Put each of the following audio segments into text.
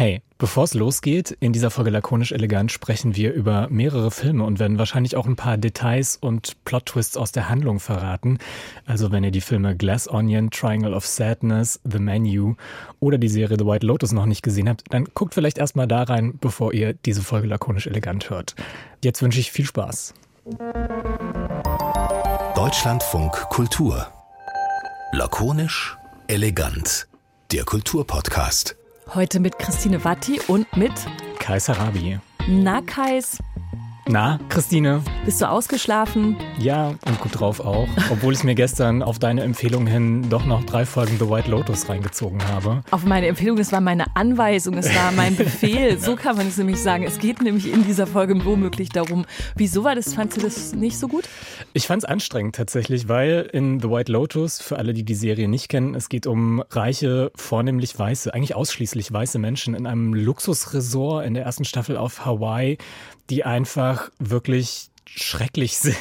Hey, bevor es losgeht, in dieser Folge lakonisch elegant sprechen wir über mehrere Filme und werden wahrscheinlich auch ein paar Details und Plot-Twists aus der Handlung verraten. Also wenn ihr die Filme Glass Onion, Triangle of Sadness, The Menu oder die Serie The White Lotus noch nicht gesehen habt, dann guckt vielleicht erstmal da rein, bevor ihr diese Folge lakonisch elegant hört. Jetzt wünsche ich viel Spaß. Deutschlandfunk Kultur. Lakonisch elegant. Der Kulturpodcast. Heute mit Christine Watti und mit Kaiser Rabi. Na Kais. Na, Christine? Bist du ausgeschlafen? Ja, und gut drauf auch. Obwohl ich mir gestern auf deine Empfehlung hin doch noch drei Folgen The White Lotus reingezogen habe. Auf meine Empfehlung, es war meine Anweisung, es war mein Befehl. So kann man es nämlich sagen. Es geht nämlich in dieser Folge womöglich darum. Wieso war das? Fandst du das nicht so gut? Ich fand es anstrengend tatsächlich, weil in The White Lotus, für alle, die die Serie nicht kennen, es geht um reiche, vornehmlich weiße, eigentlich ausschließlich weiße Menschen in einem Luxusresort in der ersten Staffel auf Hawaii, die einfach wirklich schrecklich sind.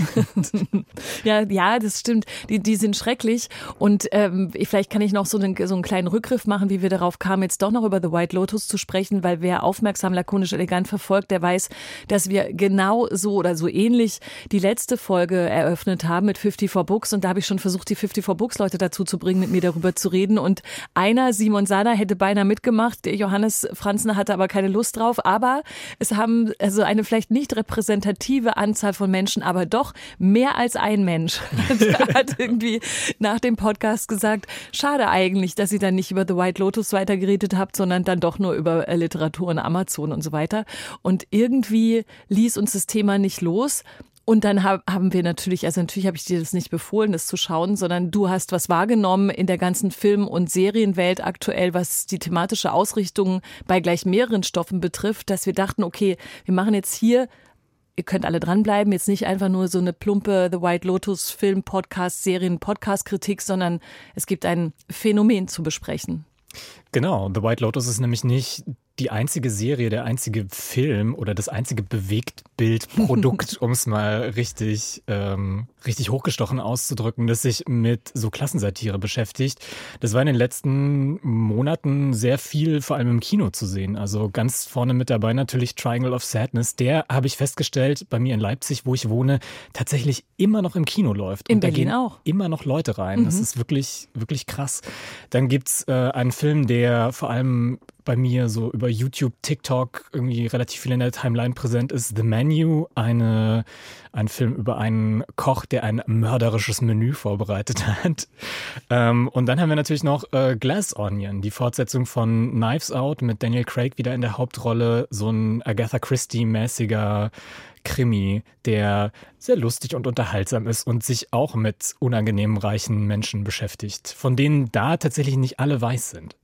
ja, ja, das stimmt. Die, die sind schrecklich. Und ähm, vielleicht kann ich noch so einen, so einen kleinen Rückgriff machen, wie wir darauf kamen, jetzt doch noch über The White Lotus zu sprechen, weil wer aufmerksam lakonisch elegant verfolgt, der weiß, dass wir genau so oder so ähnlich die letzte Folge eröffnet haben mit 54 Books. Und da habe ich schon versucht, die 54 Books Leute dazu zu bringen, mit mir darüber zu reden. Und einer, Simon Sana, hätte beinahe mitgemacht. Johannes Franzner hatte aber keine Lust drauf. Aber es haben also eine vielleicht nicht repräsentative Anzahl von Menschen, aber doch mehr als ein Mensch hat irgendwie nach dem Podcast gesagt, schade eigentlich, dass ihr dann nicht über The White Lotus weitergeredet habt, sondern dann doch nur über äh, Literatur und Amazon und so weiter. Und irgendwie ließ uns das Thema nicht los. Und dann haben wir natürlich, also natürlich habe ich dir das nicht befohlen, das zu schauen, sondern du hast was wahrgenommen in der ganzen Film- und Serienwelt aktuell, was die thematische Ausrichtung bei gleich mehreren Stoffen betrifft, dass wir dachten, okay, wir machen jetzt hier ihr könnt alle dranbleiben. Jetzt nicht einfach nur so eine plumpe The White Lotus Film, Podcast, Serien, Podcast Kritik, sondern es gibt ein Phänomen zu besprechen. Genau, The White Lotus ist nämlich nicht die einzige Serie, der einzige Film oder das einzige Bewegtbildprodukt, um es mal richtig, ähm, richtig hochgestochen auszudrücken, das sich mit so Klassensatire beschäftigt. Das war in den letzten Monaten sehr viel, vor allem im Kino zu sehen. Also ganz vorne mit dabei natürlich Triangle of Sadness. Der habe ich festgestellt, bei mir in Leipzig, wo ich wohne, tatsächlich immer noch im Kino läuft. In Und Berlin da gehen auch. Immer noch Leute rein. Mhm. Das ist wirklich, wirklich krass. Dann gibt's äh, einen Film, der vor allem bei mir so über YouTube, TikTok irgendwie relativ viel in der Timeline präsent ist. The Menu, eine, ein Film über einen Koch, der ein mörderisches Menü vorbereitet hat. Ähm, und dann haben wir natürlich noch äh, Glass Onion, die Fortsetzung von Knives Out mit Daniel Craig wieder in der Hauptrolle. So ein Agatha Christie-mäßiger Krimi, der sehr lustig und unterhaltsam ist und sich auch mit unangenehm reichen Menschen beschäftigt, von denen da tatsächlich nicht alle weiß sind.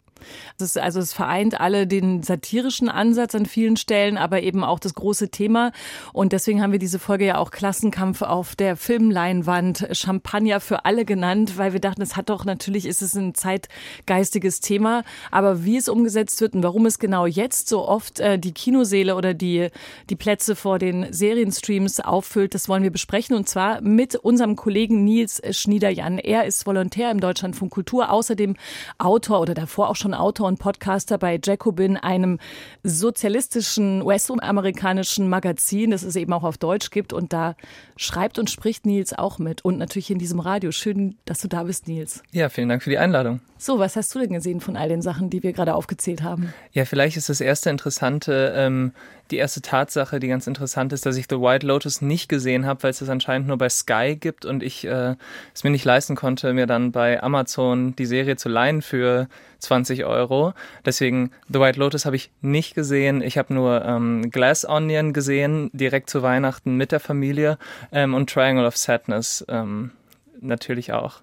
Ist, also es vereint alle den satirischen Ansatz an vielen Stellen, aber eben auch das große Thema. Und deswegen haben wir diese Folge ja auch Klassenkampf auf der Filmleinwand, Champagner für alle genannt, weil wir dachten, es hat doch natürlich ist es ein zeitgeistiges Thema, aber wie es umgesetzt wird und warum es genau jetzt so oft äh, die Kinoseele oder die die Plätze vor den Serienstreams auffüllt, das wollen wir besprechen und zwar mit unserem Kollegen Nils Schniederjan. Er ist Volontär im Deutschlandfunk Kultur, außerdem Autor oder davor auch schon Autor und Podcaster bei Jacobin, einem sozialistischen US-amerikanischen Magazin, das es eben auch auf Deutsch gibt. Und da schreibt und spricht Nils auch mit. Und natürlich in diesem Radio. Schön, dass du da bist, Nils. Ja, vielen Dank für die Einladung. So, was hast du denn gesehen von all den Sachen, die wir gerade aufgezählt haben? Ja, vielleicht ist das erste Interessante, ähm, die erste Tatsache, die ganz interessant ist, dass ich The White Lotus nicht gesehen habe, weil es das anscheinend nur bei Sky gibt und ich äh, es mir nicht leisten konnte, mir dann bei Amazon die Serie zu leihen für 20 Euro. Deswegen The White Lotus habe ich nicht gesehen. Ich habe nur ähm, Glass Onion gesehen, direkt zu Weihnachten mit der Familie ähm, und Triangle of Sadness ähm, natürlich auch.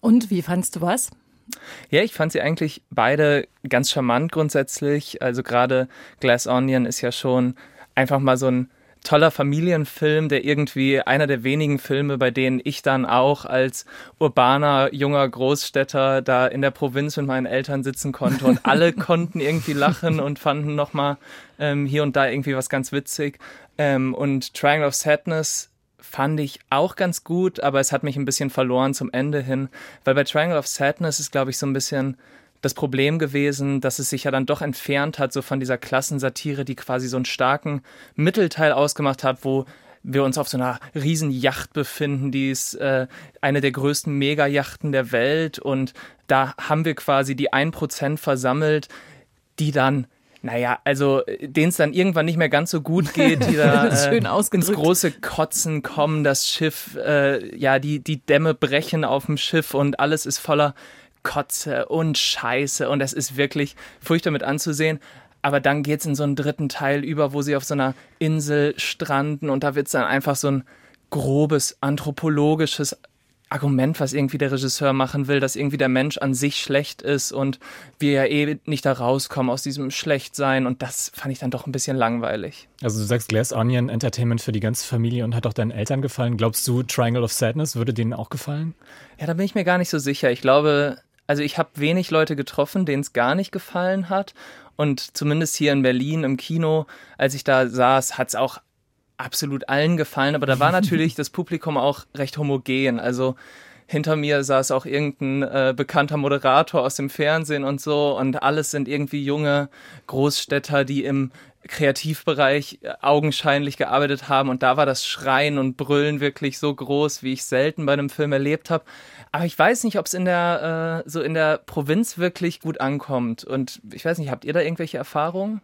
Und wie fandst du was? Ja, ich fand sie eigentlich beide ganz charmant grundsätzlich. Also gerade Glass Onion ist ja schon einfach mal so ein toller Familienfilm, der irgendwie einer der wenigen Filme, bei denen ich dann auch als urbaner junger Großstädter da in der Provinz mit meinen Eltern sitzen konnte und alle konnten irgendwie lachen und fanden nochmal ähm, hier und da irgendwie was ganz witzig. Ähm, und Triangle of Sadness fand ich auch ganz gut, aber es hat mich ein bisschen verloren zum Ende hin, weil bei Triangle of Sadness ist, glaube ich, so ein bisschen das Problem gewesen, dass es sich ja dann doch entfernt hat, so von dieser Klassensatire, die quasi so einen starken Mittelteil ausgemacht hat, wo wir uns auf so einer riesen Yacht befinden, die ist äh, eine der größten Megajachten der Welt. Und da haben wir quasi die 1% versammelt, die dann naja, also denen es dann irgendwann nicht mehr ganz so gut geht, die da äh, ins große Kotzen kommen, das Schiff, äh, ja, die, die Dämme brechen auf dem Schiff und alles ist voller Kotze und Scheiße und es ist wirklich furchtbar mit anzusehen. Aber dann geht es in so einen dritten Teil über, wo sie auf so einer Insel stranden und da wird es dann einfach so ein grobes anthropologisches Argument, was irgendwie der Regisseur machen will, dass irgendwie der Mensch an sich schlecht ist und wir ja eh nicht da rauskommen aus diesem Schlechtsein und das fand ich dann doch ein bisschen langweilig. Also du sagst Glass Onion Entertainment für die ganze Familie und hat auch deinen Eltern gefallen. Glaubst du, Triangle of Sadness würde denen auch gefallen? Ja, da bin ich mir gar nicht so sicher. Ich glaube, also ich habe wenig Leute getroffen, denen es gar nicht gefallen hat und zumindest hier in Berlin im Kino, als ich da saß, hat es auch absolut allen gefallen. Aber da war natürlich das Publikum auch recht homogen. Also hinter mir saß auch irgendein äh, bekannter Moderator aus dem Fernsehen und so. Und alles sind irgendwie junge Großstädter, die im Kreativbereich äh, augenscheinlich gearbeitet haben. Und da war das Schreien und Brüllen wirklich so groß, wie ich selten bei einem Film erlebt habe. Aber ich weiß nicht, ob es in der äh, so in der Provinz wirklich gut ankommt. Und ich weiß nicht, habt ihr da irgendwelche Erfahrungen?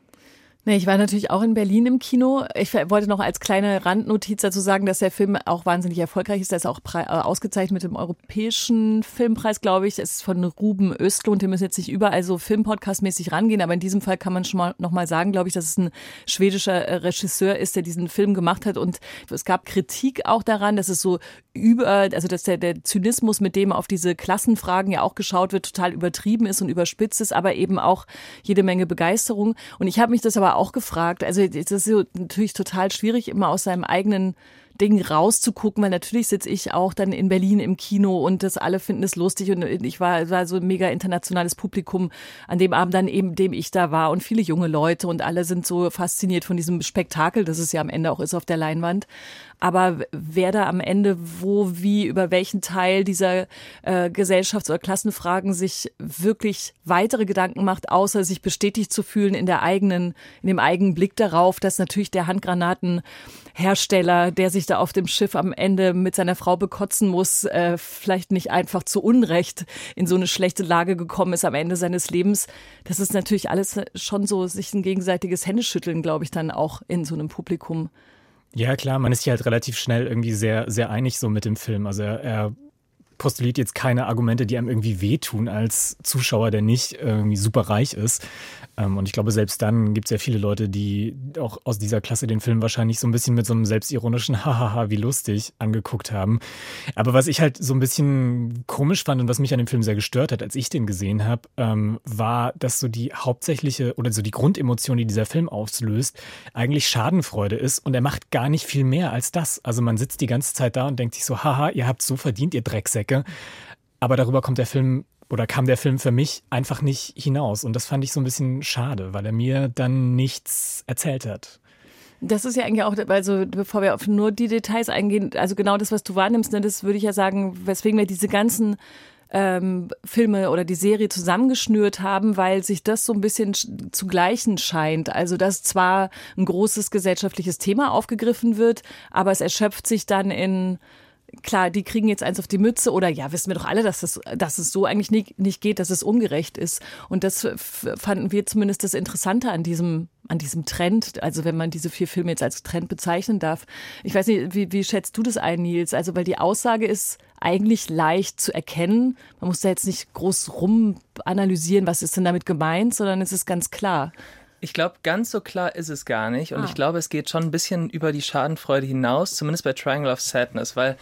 Nee, ich war natürlich auch in Berlin im Kino. Ich wollte noch als kleine Randnotiz dazu sagen, dass der Film auch wahnsinnig erfolgreich ist. Der ist auch äh, ausgezeichnet mit dem Europäischen Filmpreis, glaube ich. Es ist von Ruben Östlund. Wir müssen jetzt nicht überall so Filmpodcast-mäßig rangehen, aber in diesem Fall kann man schon mal noch mal sagen, glaube ich, dass es ein schwedischer äh, Regisseur ist, der diesen Film gemacht hat. Und es gab Kritik auch daran, dass es so über, also dass der, der Zynismus, mit dem auf diese Klassenfragen ja auch geschaut wird, total übertrieben ist und überspitzt ist, aber eben auch jede Menge Begeisterung. Und ich habe mich das aber auch gefragt. Also es ist natürlich total schwierig, immer aus seinem eigenen Ding rauszugucken, weil natürlich sitze ich auch dann in Berlin im Kino und das alle finden es lustig und ich war, war so ein mega internationales Publikum an dem Abend dann eben, dem ich da war und viele junge Leute und alle sind so fasziniert von diesem Spektakel, das es ja am Ende auch ist auf der Leinwand. Aber wer da am Ende wo, wie, über welchen Teil dieser äh, Gesellschafts- oder Klassenfragen sich wirklich weitere Gedanken macht, außer sich bestätigt zu fühlen in der eigenen, in dem eigenen Blick darauf, dass natürlich der Handgranatenhersteller, der sich da auf dem Schiff am Ende mit seiner Frau bekotzen muss, äh, vielleicht nicht einfach zu Unrecht in so eine schlechte Lage gekommen ist am Ende seines Lebens. Das ist natürlich alles schon so sich ein gegenseitiges Händeschütteln, glaube ich, dann auch in so einem Publikum. Ja, klar, man ist sich halt relativ schnell irgendwie sehr, sehr einig so mit dem Film. Also er, er postuliert jetzt keine Argumente, die einem irgendwie wehtun als Zuschauer, der nicht irgendwie super reich ist. Ähm, und ich glaube, selbst dann gibt es ja viele Leute, die auch aus dieser Klasse den Film wahrscheinlich so ein bisschen mit so einem selbstironischen Hahaha, wie lustig angeguckt haben. Aber was ich halt so ein bisschen komisch fand und was mich an dem Film sehr gestört hat, als ich den gesehen habe, ähm, war, dass so die hauptsächliche oder so die Grundemotion, die dieser Film auslöst, eigentlich Schadenfreude ist und er macht gar nicht viel mehr als das. Also man sitzt die ganze Zeit da und denkt sich so, haha, ihr habt so verdient, ihr Drecksäcke. Aber darüber kommt der Film oder kam der Film für mich einfach nicht hinaus. Und das fand ich so ein bisschen schade, weil er mir dann nichts erzählt hat. Das ist ja eigentlich auch, also bevor wir auf nur die Details eingehen, also genau das, was du wahrnimmst, ne, das würde ich ja sagen, weswegen wir diese ganzen ähm, Filme oder die Serie zusammengeschnürt haben, weil sich das so ein bisschen zu gleichen scheint. Also dass zwar ein großes gesellschaftliches Thema aufgegriffen wird, aber es erschöpft sich dann in klar, die kriegen jetzt eins auf die Mütze oder ja, wissen wir doch alle, dass, das, dass es so eigentlich nicht, nicht geht, dass es ungerecht ist. Und das fanden wir zumindest das Interessante an diesem, an diesem Trend, also wenn man diese vier Filme jetzt als Trend bezeichnen darf. Ich weiß nicht, wie, wie schätzt du das ein, Nils? Also, weil die Aussage ist eigentlich leicht zu erkennen. Man muss da jetzt nicht groß rum analysieren, was ist denn damit gemeint, sondern es ist ganz klar. Ich glaube, ganz so klar ist es gar nicht. Und ah. ich glaube, es geht schon ein bisschen über die Schadenfreude hinaus, zumindest bei Triangle of Sadness, weil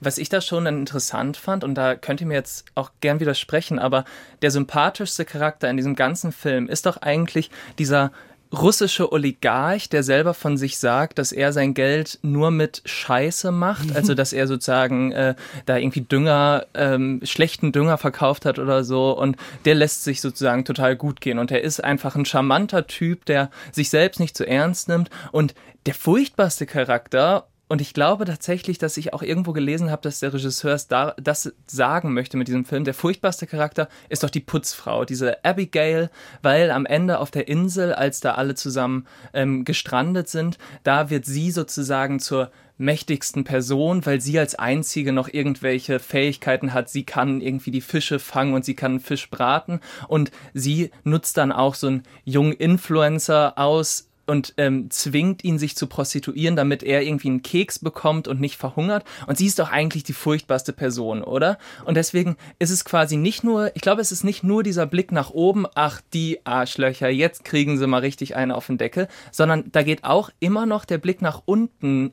was ich da schon dann interessant fand, und da könnt ihr mir jetzt auch gern widersprechen, aber der sympathischste Charakter in diesem ganzen Film ist doch eigentlich dieser russische Oligarch, der selber von sich sagt, dass er sein Geld nur mit Scheiße macht, also dass er sozusagen äh, da irgendwie Dünger, ähm, schlechten Dünger verkauft hat oder so und der lässt sich sozusagen total gut gehen und er ist einfach ein charmanter Typ, der sich selbst nicht zu ernst nimmt und der furchtbarste Charakter Und ich glaube tatsächlich, dass ich auch irgendwo gelesen habe, dass der Regisseur das sagen möchte mit diesem Film. Der furchtbarste Charakter ist doch die Putzfrau, diese Abigail, weil am Ende auf der Insel, als da alle zusammen ähm, gestrandet sind, da wird sie sozusagen zur mächtigsten Person, weil sie als einzige noch irgendwelche Fähigkeiten hat. Sie kann irgendwie die Fische fangen und sie kann Fisch braten und sie nutzt dann auch so einen jungen Influencer aus, und ähm, zwingt ihn, sich zu prostituieren, damit er irgendwie einen Keks bekommt und nicht verhungert. Und sie ist doch eigentlich die furchtbarste Person, oder? Und deswegen ist es quasi nicht nur, ich glaube, es ist nicht nur dieser Blick nach oben, ach, die Arschlöcher, jetzt kriegen sie mal richtig eine auf den Deckel, sondern da geht auch immer noch der Blick nach unten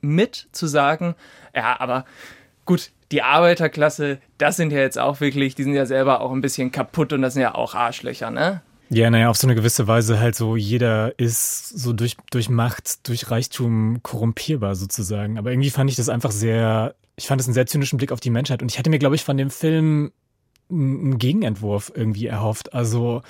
mit zu sagen, ja, aber gut, die Arbeiterklasse, das sind ja jetzt auch wirklich, die sind ja selber auch ein bisschen kaputt und das sind ja auch Arschlöcher, ne? Ja, naja, auf so eine gewisse Weise halt so, jeder ist so durch, durch Macht, durch Reichtum korrumpierbar sozusagen. Aber irgendwie fand ich das einfach sehr, ich fand es einen sehr zynischen Blick auf die Menschheit. Und ich hatte mir, glaube ich, von dem Film einen Gegenentwurf irgendwie erhofft. Also,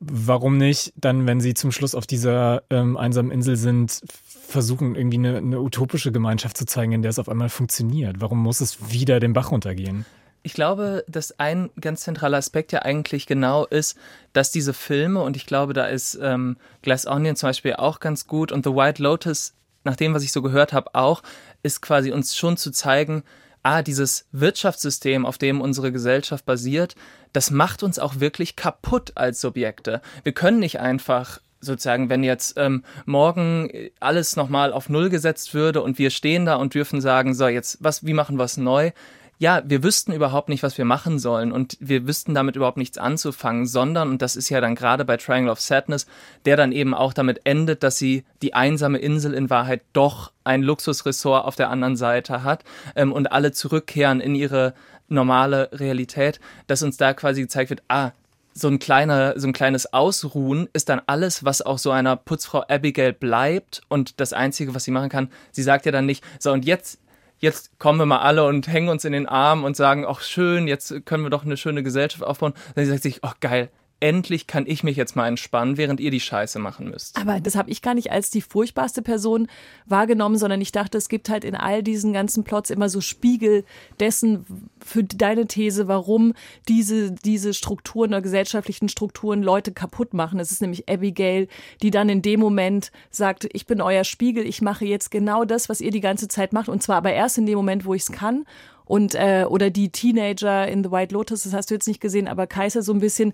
warum nicht dann, wenn sie zum Schluss auf dieser ähm, einsamen Insel sind, versuchen, irgendwie eine, eine utopische Gemeinschaft zu zeigen, in der es auf einmal funktioniert? Warum muss es wieder den Bach runtergehen? Ich glaube, dass ein ganz zentraler Aspekt ja eigentlich genau ist, dass diese Filme, und ich glaube, da ist ähm, Glass Onion zum Beispiel auch ganz gut und The White Lotus, nach dem, was ich so gehört habe, auch, ist quasi uns schon zu zeigen, ah, dieses Wirtschaftssystem, auf dem unsere Gesellschaft basiert, das macht uns auch wirklich kaputt als Subjekte. Wir können nicht einfach sozusagen, wenn jetzt ähm, morgen alles nochmal auf Null gesetzt würde und wir stehen da und dürfen sagen, so, jetzt, was, wie machen wir es neu? Ja, wir wüssten überhaupt nicht, was wir machen sollen und wir wüssten damit überhaupt nichts anzufangen, sondern, und das ist ja dann gerade bei Triangle of Sadness, der dann eben auch damit endet, dass sie die einsame Insel in Wahrheit doch ein Luxusressort auf der anderen Seite hat ähm, und alle zurückkehren in ihre normale Realität, dass uns da quasi gezeigt wird, ah, so ein kleiner, so ein kleines Ausruhen ist dann alles, was auch so einer Putzfrau Abigail bleibt und das einzige, was sie machen kann, sie sagt ja dann nicht, so und jetzt jetzt kommen wir mal alle und hängen uns in den Arm und sagen, ach schön, jetzt können wir doch eine schöne Gesellschaft aufbauen. Dann sagt sich, ach geil, endlich kann ich mich jetzt mal entspannen, während ihr die Scheiße machen müsst. Aber das habe ich gar nicht als die furchtbarste Person wahrgenommen, sondern ich dachte, es gibt halt in all diesen ganzen Plots immer so Spiegel dessen für deine These, warum diese, diese Strukturen oder gesellschaftlichen Strukturen Leute kaputt machen. Es ist nämlich Abigail, die dann in dem Moment sagt, ich bin euer Spiegel, ich mache jetzt genau das, was ihr die ganze Zeit macht und zwar aber erst in dem Moment, wo ich es kann und äh, oder die Teenager in The White Lotus, das hast du jetzt nicht gesehen, aber Kaiser so ein bisschen,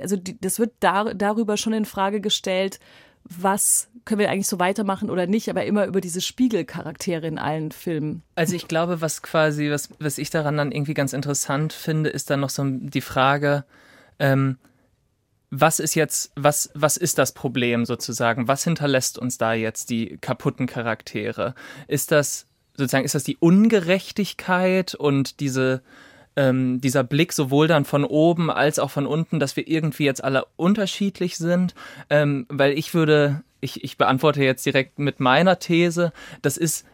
also die, das wird dar, darüber schon in Frage gestellt, was können wir eigentlich so weitermachen oder nicht, aber immer über diese Spiegelcharaktere in allen Filmen. Also ich glaube, was quasi, was, was ich daran dann irgendwie ganz interessant finde, ist dann noch so die Frage, ähm, was ist jetzt, was, was ist das Problem sozusagen? Was hinterlässt uns da jetzt die kaputten Charaktere? Ist das sozusagen, ist das die Ungerechtigkeit und diese ähm, dieser Blick sowohl dann von oben als auch von unten, dass wir irgendwie jetzt alle unterschiedlich sind, ähm, weil ich würde, ich, ich beantworte jetzt direkt mit meiner These, das ist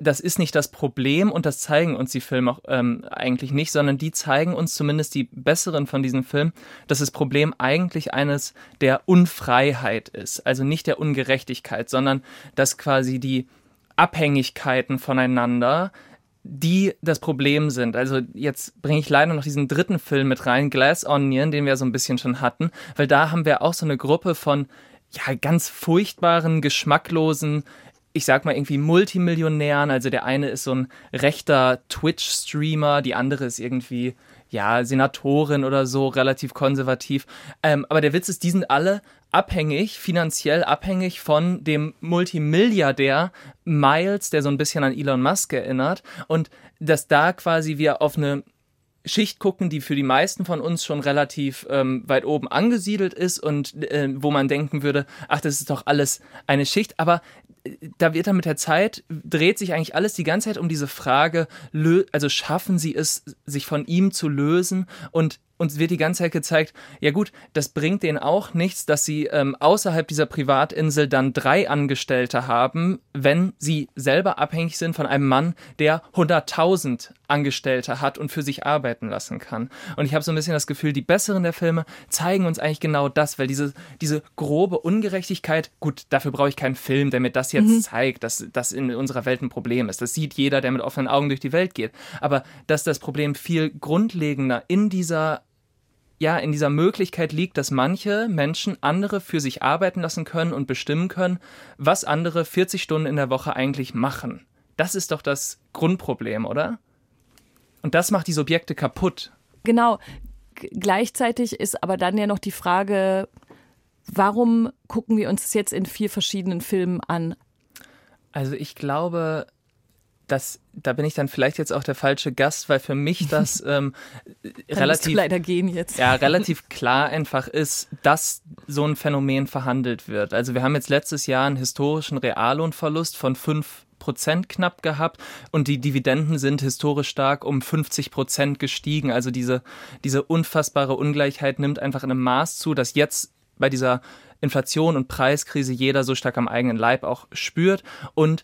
das ist nicht das Problem und das zeigen uns die Filme auch ähm, eigentlich nicht, sondern die zeigen uns zumindest die besseren von diesen Filmen, dass das Problem eigentlich eines der Unfreiheit ist, also nicht der Ungerechtigkeit, sondern dass quasi die Abhängigkeiten voneinander die das Problem sind. Also jetzt bringe ich leider noch diesen dritten Film mit rein, Glass Onion, den wir so ein bisschen schon hatten, weil da haben wir auch so eine Gruppe von ja ganz furchtbaren, geschmacklosen ich sag mal irgendwie Multimillionären. Also der eine ist so ein rechter Twitch-Streamer, die andere ist irgendwie ja, Senatorin oder so, relativ konservativ. Ähm, aber der Witz ist, die sind alle abhängig, finanziell abhängig von dem Multimilliardär Miles, der so ein bisschen an Elon Musk erinnert. Und dass da quasi wir auf eine Schicht gucken, die für die meisten von uns schon relativ ähm, weit oben angesiedelt ist und äh, wo man denken würde, ach, das ist doch alles eine Schicht. Aber da wird dann mit der Zeit, dreht sich eigentlich alles die ganze Zeit um diese Frage, also schaffen sie es, sich von ihm zu lösen? Und uns wird die ganze Zeit gezeigt, ja gut, das bringt denen auch nichts, dass sie ähm, außerhalb dieser Privatinsel dann drei Angestellte haben, wenn sie selber abhängig sind von einem Mann, der 100.000 Angestellte hat und für sich arbeiten lassen kann. Und ich habe so ein bisschen das Gefühl, die besseren der Filme zeigen uns eigentlich genau das, weil diese, diese grobe Ungerechtigkeit, gut, dafür brauche ich keinen Film, der mir das jetzt mhm. zeigt, dass das in unserer Welt ein Problem ist. Das sieht jeder, der mit offenen Augen durch die Welt geht. Aber dass das Problem viel grundlegender in dieser ja, in dieser Möglichkeit liegt, dass manche Menschen andere für sich arbeiten lassen können und bestimmen können, was andere 40 Stunden in der Woche eigentlich machen. Das ist doch das Grundproblem, oder? Und das macht die Subjekte kaputt. Genau. G gleichzeitig ist aber dann ja noch die Frage, warum gucken wir uns das jetzt in vier verschiedenen Filmen an? Also ich glaube, dass da bin ich dann vielleicht jetzt auch der falsche Gast, weil für mich das ähm, relativ leider gehen jetzt. Ja, relativ klar einfach ist, dass so ein Phänomen verhandelt wird. Also wir haben jetzt letztes Jahr einen historischen Reallohnverlust von fünf Prozent knapp gehabt und die Dividenden sind historisch stark um 50 Prozent gestiegen. Also diese, diese unfassbare Ungleichheit nimmt einfach in einem Maß zu, dass jetzt bei dieser Inflation und Preiskrise jeder so stark am eigenen Leib auch spürt und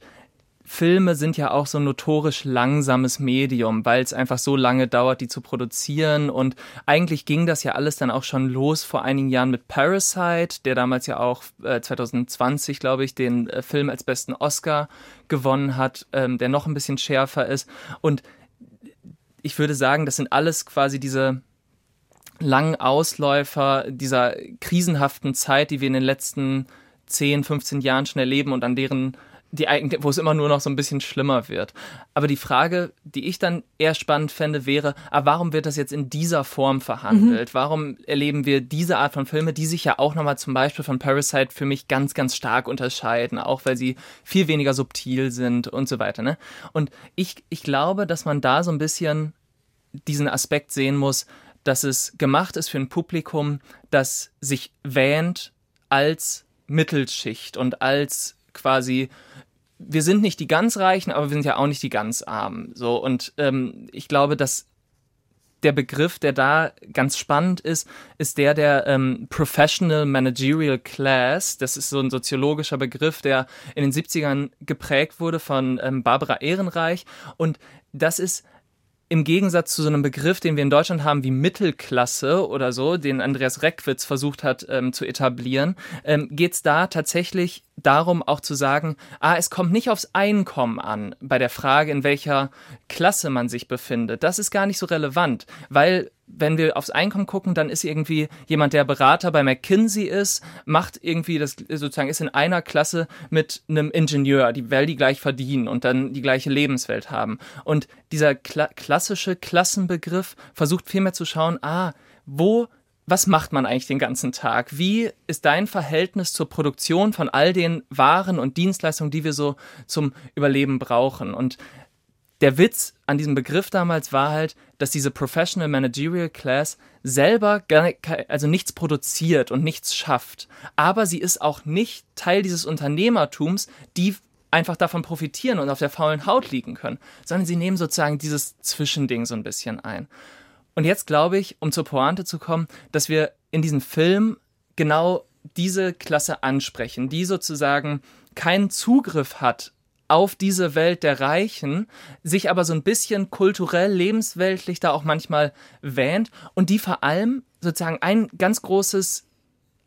Filme sind ja auch so ein notorisch langsames Medium, weil es einfach so lange dauert, die zu produzieren. Und eigentlich ging das ja alles dann auch schon los vor einigen Jahren mit Parasite, der damals ja auch äh, 2020, glaube ich, den äh, Film als besten Oscar gewonnen hat, ähm, der noch ein bisschen schärfer ist. Und ich würde sagen, das sind alles quasi diese langen Ausläufer dieser krisenhaften Zeit, die wir in den letzten 10, 15 Jahren schon erleben und an deren die eigentlich, wo es immer nur noch so ein bisschen schlimmer wird. Aber die Frage, die ich dann eher spannend fände, wäre, aber ah, warum wird das jetzt in dieser Form verhandelt? Mhm. Warum erleben wir diese Art von Filme, die sich ja auch nochmal zum Beispiel von Parasite für mich ganz, ganz stark unterscheiden, auch weil sie viel weniger subtil sind und so weiter. Ne? Und ich, ich glaube, dass man da so ein bisschen diesen Aspekt sehen muss, dass es gemacht ist für ein Publikum, das sich wähnt als Mittelschicht und als quasi wir sind nicht die ganz Reichen, aber wir sind ja auch nicht die ganz Armen. So und ähm, ich glaube, dass der Begriff, der da ganz spannend ist, ist der der ähm, Professional Managerial Class. Das ist so ein soziologischer Begriff, der in den 70ern geprägt wurde von ähm, Barbara Ehrenreich. Und das ist im Gegensatz zu so einem Begriff, den wir in Deutschland haben wie Mittelklasse oder so, den Andreas Reckwitz versucht hat ähm, zu etablieren, ähm, geht es da tatsächlich darum, auch zu sagen, ah, es kommt nicht aufs Einkommen an bei der Frage, in welcher Klasse man sich befindet. Das ist gar nicht so relevant, weil wenn wir aufs Einkommen gucken, dann ist irgendwie jemand, der Berater bei McKinsey ist, macht irgendwie das sozusagen ist in einer Klasse mit einem Ingenieur, die weil die gleich verdienen und dann die gleiche Lebenswelt haben. Und dieser kla klassische Klassenbegriff versucht vielmehr zu schauen, ah, wo was macht man eigentlich den ganzen Tag? Wie ist dein Verhältnis zur Produktion von all den Waren und Dienstleistungen, die wir so zum Überleben brauchen? Und der Witz an diesem Begriff damals war halt, dass diese Professional Managerial Class selber gar, also nichts produziert und nichts schafft. Aber sie ist auch nicht Teil dieses Unternehmertums, die einfach davon profitieren und auf der faulen Haut liegen können, sondern sie nehmen sozusagen dieses Zwischending so ein bisschen ein. Und jetzt glaube ich, um zur Pointe zu kommen, dass wir in diesem Film genau diese Klasse ansprechen, die sozusagen keinen Zugriff hat auf diese Welt der Reichen, sich aber so ein bisschen kulturell, lebensweltlich da auch manchmal wähnt und die vor allem sozusagen ein ganz großes,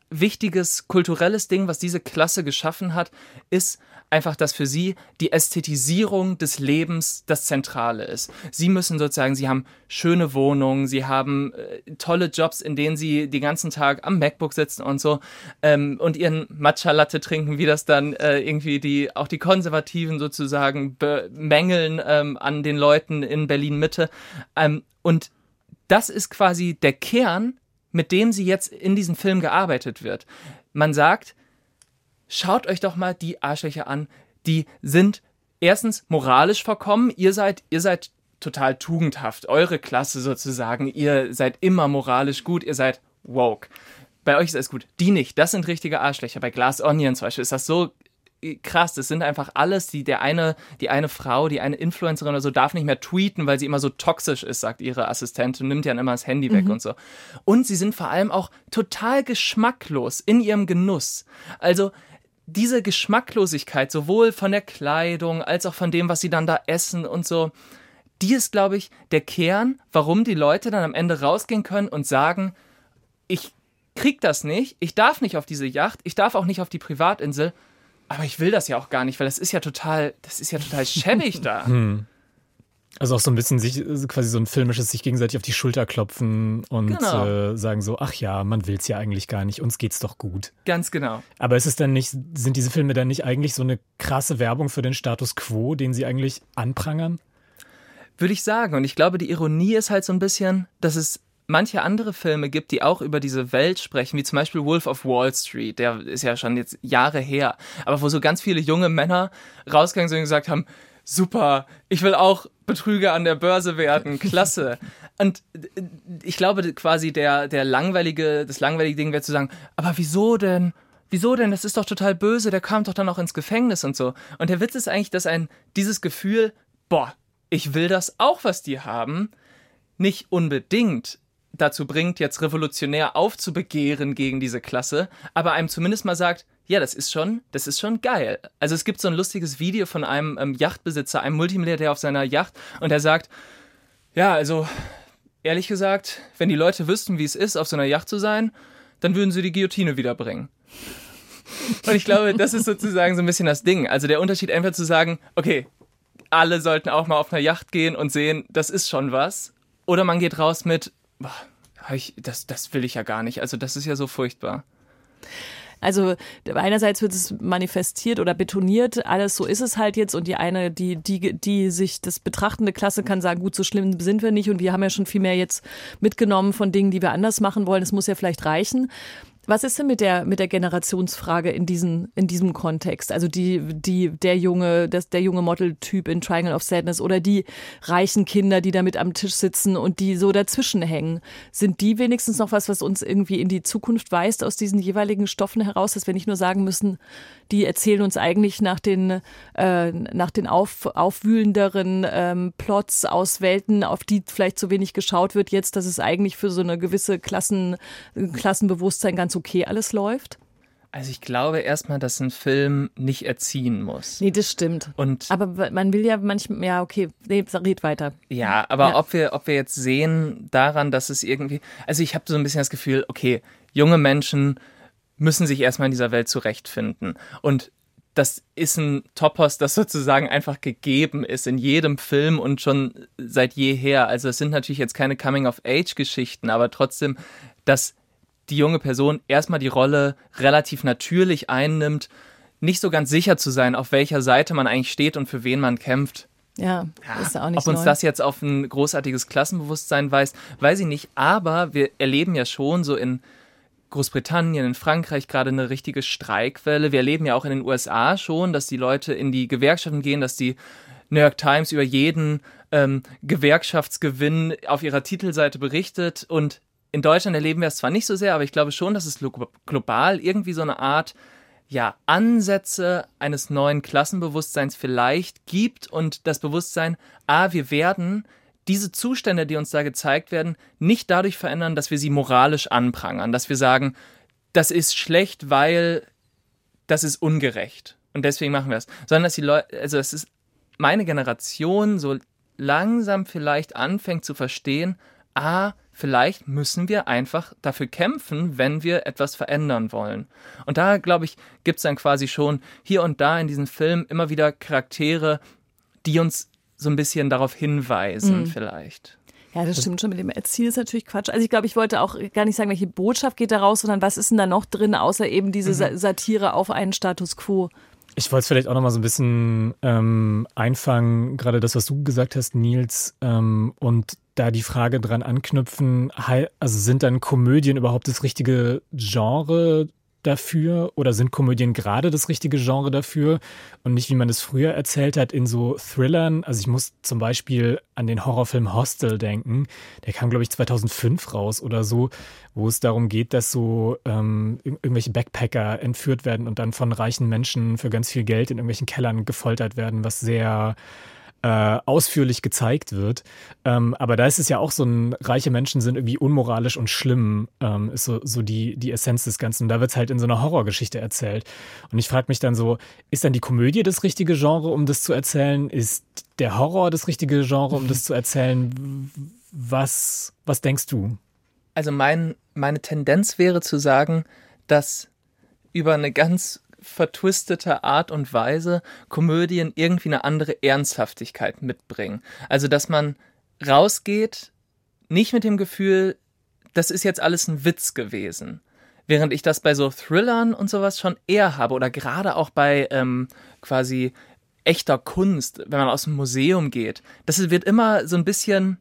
wichtiges kulturelles Ding, was diese Klasse geschaffen hat, ist einfach, dass für sie die Ästhetisierung des Lebens das Zentrale ist. Sie müssen sozusagen, sie haben schöne Wohnungen, sie haben äh, tolle Jobs, in denen sie den ganzen Tag am MacBook sitzen und so ähm, und ihren Matcha Latte trinken, wie das dann äh, irgendwie die auch die Konservativen sozusagen bemängeln ähm, an den Leuten in Berlin Mitte. Ähm, und das ist quasi der Kern, mit dem sie jetzt in diesem Film gearbeitet wird. Man sagt, schaut euch doch mal die Arschlöcher an. Die sind erstens moralisch verkommen. Ihr seid, ihr seid total tugendhaft. Eure Klasse sozusagen. Ihr seid immer moralisch gut. Ihr seid woke. Bei euch ist alles gut. Die nicht. Das sind richtige Arschlöcher. Bei Glass Onion zum Beispiel ist das so krass. Das sind einfach alles, die der eine, die eine Frau, die eine Influencerin oder so darf nicht mehr tweeten, weil sie immer so toxisch ist, sagt ihre Assistentin, nimmt ja immer das Handy weg mhm. und so. Und sie sind vor allem auch total geschmacklos in ihrem Genuss. Also diese Geschmacklosigkeit, sowohl von der Kleidung als auch von dem, was sie dann da essen und so, die ist, glaube ich, der Kern, warum die Leute dann am Ende rausgehen können und sagen, ich krieg das nicht, ich darf nicht auf diese Yacht, ich darf auch nicht auf die Privatinsel, aber ich will das ja auch gar nicht, weil das ist ja total, das ist ja total schäbig da. Hm. Also auch so ein bisschen sich, quasi so ein filmisches sich gegenseitig auf die Schulter klopfen und genau. äh, sagen so, ach ja, man will es ja eigentlich gar nicht, uns geht's doch gut. Ganz genau. Aber ist es dann nicht, sind diese Filme dann nicht eigentlich so eine krasse Werbung für den Status quo, den sie eigentlich anprangern? Würde ich sagen. Und ich glaube, die Ironie ist halt so ein bisschen, dass es manche andere Filme gibt, die auch über diese Welt sprechen, wie zum Beispiel Wolf of Wall Street, der ist ja schon jetzt Jahre her, aber wo so ganz viele junge Männer rausgegangen sind und gesagt haben, super, ich will auch Betrüger an der Börse werden, klasse. Und ich glaube quasi der, der langweilige, das langweilige Ding wäre zu sagen, aber wieso denn? Wieso denn? Das ist doch total böse, der kam doch dann auch ins Gefängnis und so. Und der Witz ist eigentlich, dass ein dieses Gefühl, boah, ich will das auch, was die haben, nicht unbedingt dazu bringt, jetzt revolutionär aufzubegehren gegen diese Klasse, aber einem zumindest mal sagt, ja, das ist schon, das ist schon geil. Also es gibt so ein lustiges Video von einem ähm, Yachtbesitzer, einem Multimilliardär auf seiner Yacht und er sagt, ja, also ehrlich gesagt, wenn die Leute wüssten, wie es ist, auf so einer Yacht zu sein, dann würden sie die Guillotine wiederbringen. Und ich glaube, das ist sozusagen so ein bisschen das Ding. Also der Unterschied einfach zu sagen, okay, alle sollten auch mal auf einer Yacht gehen und sehen, das ist schon was. Oder man geht raus mit, boah, ich, das, das will ich ja gar nicht. Also das ist ja so furchtbar. Also einerseits wird es manifestiert oder betoniert, alles so ist es halt jetzt und die eine, die, die, die sich das betrachtende Klasse kann sagen, gut, so schlimm sind wir nicht und wir haben ja schon viel mehr jetzt mitgenommen von Dingen, die wir anders machen wollen. Es muss ja vielleicht reichen. Was ist denn mit der, mit der Generationsfrage in, diesen, in diesem Kontext? Also die, die, der junge, das, der junge Modeltyp in Triangle of Sadness oder die reichen Kinder, die da mit am Tisch sitzen und die so dazwischen hängen. Sind die wenigstens noch was, was uns irgendwie in die Zukunft weist aus diesen jeweiligen Stoffen heraus, dass wir nicht nur sagen müssen, die erzählen uns eigentlich nach den, äh, nach den auf, aufwühlenderen ähm, Plots aus Welten, auf die vielleicht zu wenig geschaut wird, jetzt, dass es eigentlich für so eine gewisse Klassen, Klassenbewusstsein ganz okay alles läuft? Also ich glaube erstmal, dass ein Film nicht erziehen muss. Nee, das stimmt. Und aber man will ja manchmal, ja, okay, nee, red weiter. Ja, aber ja. ob wir, ob wir jetzt sehen daran, dass es irgendwie, also ich habe so ein bisschen das Gefühl, okay, junge Menschen müssen sich erstmal in dieser Welt zurechtfinden. Und das ist ein Topos, das sozusagen einfach gegeben ist in jedem Film und schon seit jeher. Also es sind natürlich jetzt keine Coming-of-Age-Geschichten, aber trotzdem, dass die junge Person erstmal die Rolle relativ natürlich einnimmt, nicht so ganz sicher zu sein, auf welcher Seite man eigentlich steht und für wen man kämpft. Ja, ist auch nicht Ob uns neu. das jetzt auf ein großartiges Klassenbewusstsein weist, weiß ich nicht. Aber wir erleben ja schon so in Großbritannien, in Frankreich gerade eine richtige Streikwelle. Wir erleben ja auch in den USA schon, dass die Leute in die Gewerkschaften gehen, dass die New York Times über jeden ähm, Gewerkschaftsgewinn auf ihrer Titelseite berichtet. Und in Deutschland erleben wir es zwar nicht so sehr, aber ich glaube schon, dass es global irgendwie so eine Art ja, Ansätze eines neuen Klassenbewusstseins vielleicht gibt und das Bewusstsein, ah, wir werden diese Zustände, die uns da gezeigt werden, nicht dadurch verändern, dass wir sie moralisch anprangern, dass wir sagen, das ist schlecht, weil das ist ungerecht und deswegen machen wir es, sondern dass die Leute, also es ist meine Generation so langsam vielleicht anfängt zu verstehen, ah, vielleicht müssen wir einfach dafür kämpfen, wenn wir etwas verändern wollen. Und da, glaube ich, gibt es dann quasi schon hier und da in diesem Film immer wieder Charaktere, die uns so ein bisschen darauf hinweisen, mhm. vielleicht. Ja, das stimmt schon. Mit dem Erzielen ist natürlich Quatsch. Also ich glaube, ich wollte auch gar nicht sagen, welche Botschaft geht da raus, sondern was ist denn da noch drin, außer eben diese mhm. Satire auf einen Status quo. Ich wollte es vielleicht auch noch mal so ein bisschen ähm, einfangen, gerade das, was du gesagt hast, Nils, ähm, und da die Frage dran anknüpfen, also sind dann Komödien überhaupt das richtige Genre dafür oder sind Komödien gerade das richtige Genre dafür und nicht, wie man es früher erzählt hat, in so Thrillern. Also ich muss zum Beispiel an den Horrorfilm Hostel denken. Der kam, glaube ich, 2005 raus oder so, wo es darum geht, dass so ähm, irgendwelche Backpacker entführt werden und dann von reichen Menschen für ganz viel Geld in irgendwelchen Kellern gefoltert werden, was sehr äh, ausführlich gezeigt wird. Ähm, aber da ist es ja auch so ein, reiche Menschen sind irgendwie unmoralisch und schlimm, ähm, ist so, so die, die Essenz des Ganzen. Und da wird es halt in so einer Horrorgeschichte erzählt. Und ich frage mich dann so, ist dann die Komödie das richtige Genre, um das zu erzählen? Ist der Horror das richtige Genre, um das zu erzählen? Was, was denkst du? Also mein, meine Tendenz wäre zu sagen, dass über eine ganz vertwisteter Art und Weise Komödien irgendwie eine andere Ernsthaftigkeit mitbringen. Also, dass man rausgeht, nicht mit dem Gefühl, das ist jetzt alles ein Witz gewesen. Während ich das bei so Thrillern und sowas schon eher habe oder gerade auch bei ähm, quasi echter Kunst, wenn man aus dem Museum geht. Das wird immer so ein bisschen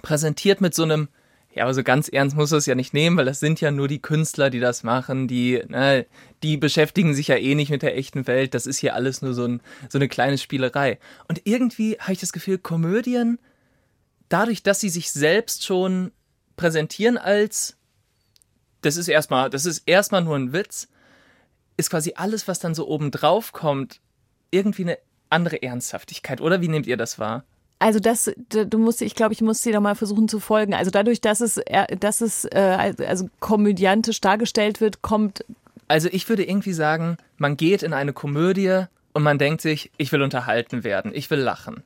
präsentiert mit so einem ja, aber so ganz ernst muss es ja nicht nehmen, weil das sind ja nur die Künstler, die das machen, die, ne, die beschäftigen sich ja eh nicht mit der echten Welt. Das ist hier alles nur so, ein, so eine kleine Spielerei. Und irgendwie habe ich das Gefühl, Komödien, dadurch, dass sie sich selbst schon präsentieren als, das ist erstmal, das ist erstmal nur ein Witz, ist quasi alles, was dann so oben drauf kommt, irgendwie eine andere Ernsthaftigkeit. Oder wie nehmt ihr das wahr? Also das, du musst, ich glaube, ich muss dir da mal versuchen zu folgen. Also dadurch, dass es, dass es äh, also komödiantisch dargestellt wird, kommt. Also ich würde irgendwie sagen, man geht in eine Komödie und man denkt sich, ich will unterhalten werden, ich will lachen.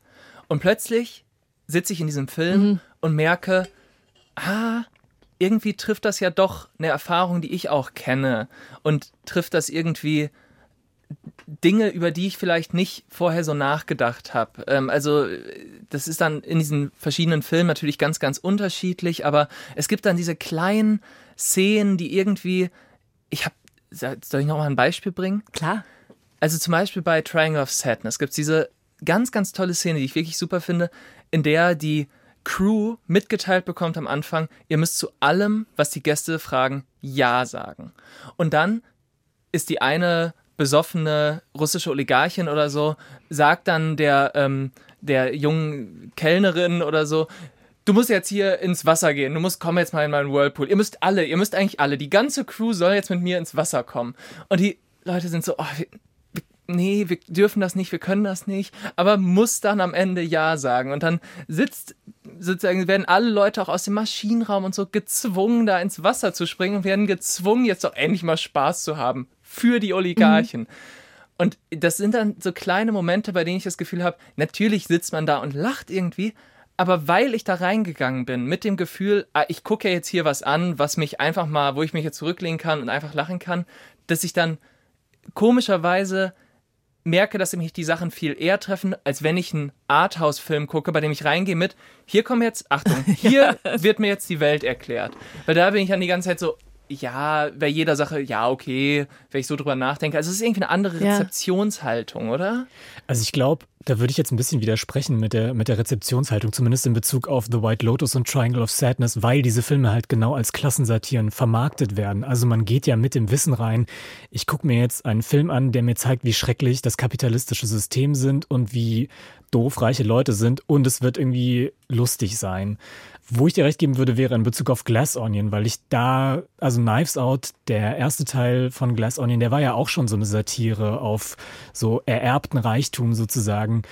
Und plötzlich sitze ich in diesem Film mhm. und merke, ah, irgendwie trifft das ja doch eine Erfahrung, die ich auch kenne und trifft das irgendwie Dinge, über die ich vielleicht nicht vorher so nachgedacht habe. Ähm, also das ist dann in diesen verschiedenen Filmen natürlich ganz, ganz unterschiedlich, aber es gibt dann diese kleinen Szenen, die irgendwie, ich habe, soll ich noch mal ein Beispiel bringen? Klar. Also zum Beispiel bei Triangle of Sadness gibt es diese ganz, ganz tolle Szene, die ich wirklich super finde, in der die Crew mitgeteilt bekommt am Anfang, ihr müsst zu allem, was die Gäste fragen, Ja sagen. Und dann ist die eine besoffene russische Oligarchin oder so, sagt dann der, ähm, der jungen Kellnerin oder so, du musst jetzt hier ins Wasser gehen, du musst, komm jetzt mal in meinen Whirlpool. Ihr müsst alle, ihr müsst eigentlich alle, die ganze Crew soll jetzt mit mir ins Wasser kommen. Und die Leute sind so, oh, wir, nee, wir dürfen das nicht, wir können das nicht, aber muss dann am Ende Ja sagen. Und dann sitzt, sozusagen, werden alle Leute auch aus dem Maschinenraum und so gezwungen, da ins Wasser zu springen und werden gezwungen, jetzt doch endlich mal Spaß zu haben für die Oligarchen. Mhm. Und das sind dann so kleine Momente, bei denen ich das Gefühl habe, natürlich sitzt man da und lacht irgendwie, aber weil ich da reingegangen bin mit dem Gefühl, ah, ich gucke ja jetzt hier was an, was mich einfach mal, wo ich mich jetzt zurücklehnen kann und einfach lachen kann, dass ich dann komischerweise merke, dass mich die Sachen viel eher treffen, als wenn ich einen Arthouse-Film gucke, bei dem ich reingehe mit, hier kommen jetzt, Achtung, hier ja. wird mir jetzt die Welt erklärt. Weil da bin ich dann die ganze Zeit so, ja, bei jeder Sache, ja, okay, wenn ich so drüber nachdenke. Also es ist irgendwie eine andere Rezeptionshaltung, ja. oder? Also ich glaube, da würde ich jetzt ein bisschen widersprechen mit der, mit der Rezeptionshaltung, zumindest in Bezug auf The White Lotus und Triangle of Sadness, weil diese Filme halt genau als Klassensatiren vermarktet werden. Also man geht ja mit dem Wissen rein, ich gucke mir jetzt einen Film an, der mir zeigt, wie schrecklich das kapitalistische System sind und wie doof reiche Leute sind und es wird irgendwie lustig sein. Wo ich dir recht geben würde, wäre in Bezug auf Glass Onion, weil ich da, also Knives Out, der erste Teil von Glass Onion, der war ja auch schon so eine Satire auf so ererbten Reichtum sozusagen.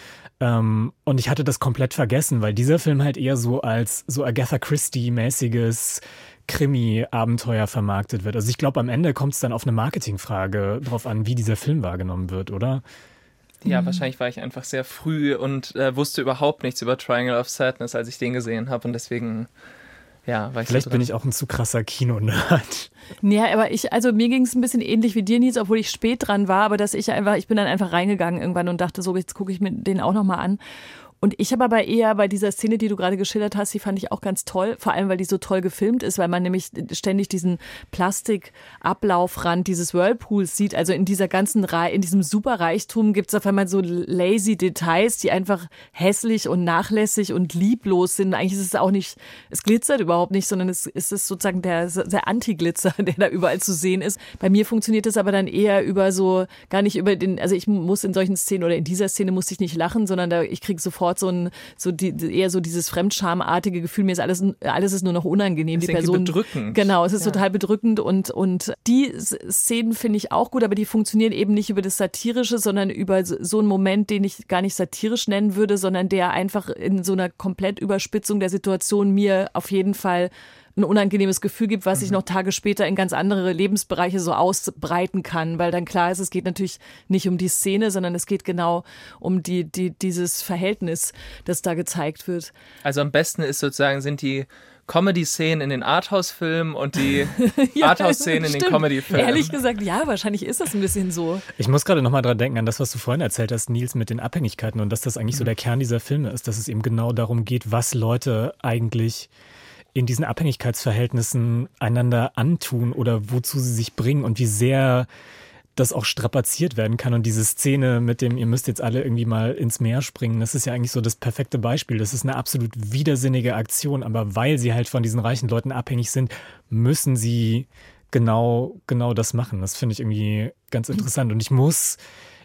Ähm, und ich hatte das komplett vergessen, weil dieser Film halt eher so als so Agatha Christie-mäßiges Krimi-Abenteuer vermarktet wird. Also ich glaube, am Ende kommt es dann auf eine Marketingfrage drauf an, wie dieser Film wahrgenommen wird, oder? Ja, mhm. wahrscheinlich war ich einfach sehr früh und äh, wusste überhaupt nichts über Triangle of Sadness, als ich den gesehen habe und deswegen ja, war ich Vielleicht so bin ich auch ein zu krasser Kinonerd. Ja, aber ich, also mir ging es ein bisschen ähnlich wie dir, Nils, obwohl ich spät dran war, aber dass ich einfach, ich bin dann einfach reingegangen irgendwann und dachte so, jetzt gucke ich mir den auch nochmal an. Und ich habe aber eher bei dieser Szene, die du gerade geschildert hast, die fand ich auch ganz toll, vor allem weil die so toll gefilmt ist, weil man nämlich ständig diesen Plastikablaufrand dieses Whirlpools sieht. Also in dieser ganzen Reihe, in diesem Superreichtum gibt es auf einmal so lazy Details, die einfach hässlich und nachlässig und lieblos sind. Eigentlich ist es auch nicht, es glitzert überhaupt nicht, sondern es, es ist sozusagen der, der Anti-Glitzer, der da überall zu sehen ist. Bei mir funktioniert es aber dann eher über so, gar nicht über den, also ich muss in solchen Szenen oder in dieser Szene musste ich nicht lachen, sondern da, ich kriege sofort sofort so ein, so die, eher so dieses fremdschamartige Gefühl, mir ist alles, alles ist nur noch unangenehm. Das die Person. bedrückend. Genau, es ist ja. total bedrückend und, und die Szenen finde ich auch gut, aber die funktionieren eben nicht über das Satirische, sondern über so einen Moment, den ich gar nicht satirisch nennen würde, sondern der einfach in so einer Komplettüberspitzung der Situation mir auf jeden Fall ein unangenehmes Gefühl gibt, was sich mhm. noch Tage später in ganz andere Lebensbereiche so ausbreiten kann, weil dann klar ist, es geht natürlich nicht um die Szene, sondern es geht genau um die, die, dieses Verhältnis, das da gezeigt wird. Also am besten ist sozusagen, sind die Comedy-Szenen in den Arthouse-Filmen und die ja, Arthouse-Szenen in den Comedy-Filmen. Ehrlich gesagt, ja, wahrscheinlich ist das ein bisschen so. Ich muss gerade nochmal dran denken an das, was du vorhin erzählt hast, Nils, mit den Abhängigkeiten und dass das eigentlich mhm. so der Kern dieser Filme ist, dass es eben genau darum geht, was Leute eigentlich in diesen Abhängigkeitsverhältnissen einander antun oder wozu sie sich bringen und wie sehr das auch strapaziert werden kann. Und diese Szene mit dem, ihr müsst jetzt alle irgendwie mal ins Meer springen, das ist ja eigentlich so das perfekte Beispiel. Das ist eine absolut widersinnige Aktion, aber weil sie halt von diesen reichen Leuten abhängig sind, müssen sie genau, genau das machen. Das finde ich irgendwie ganz interessant. Und ich muss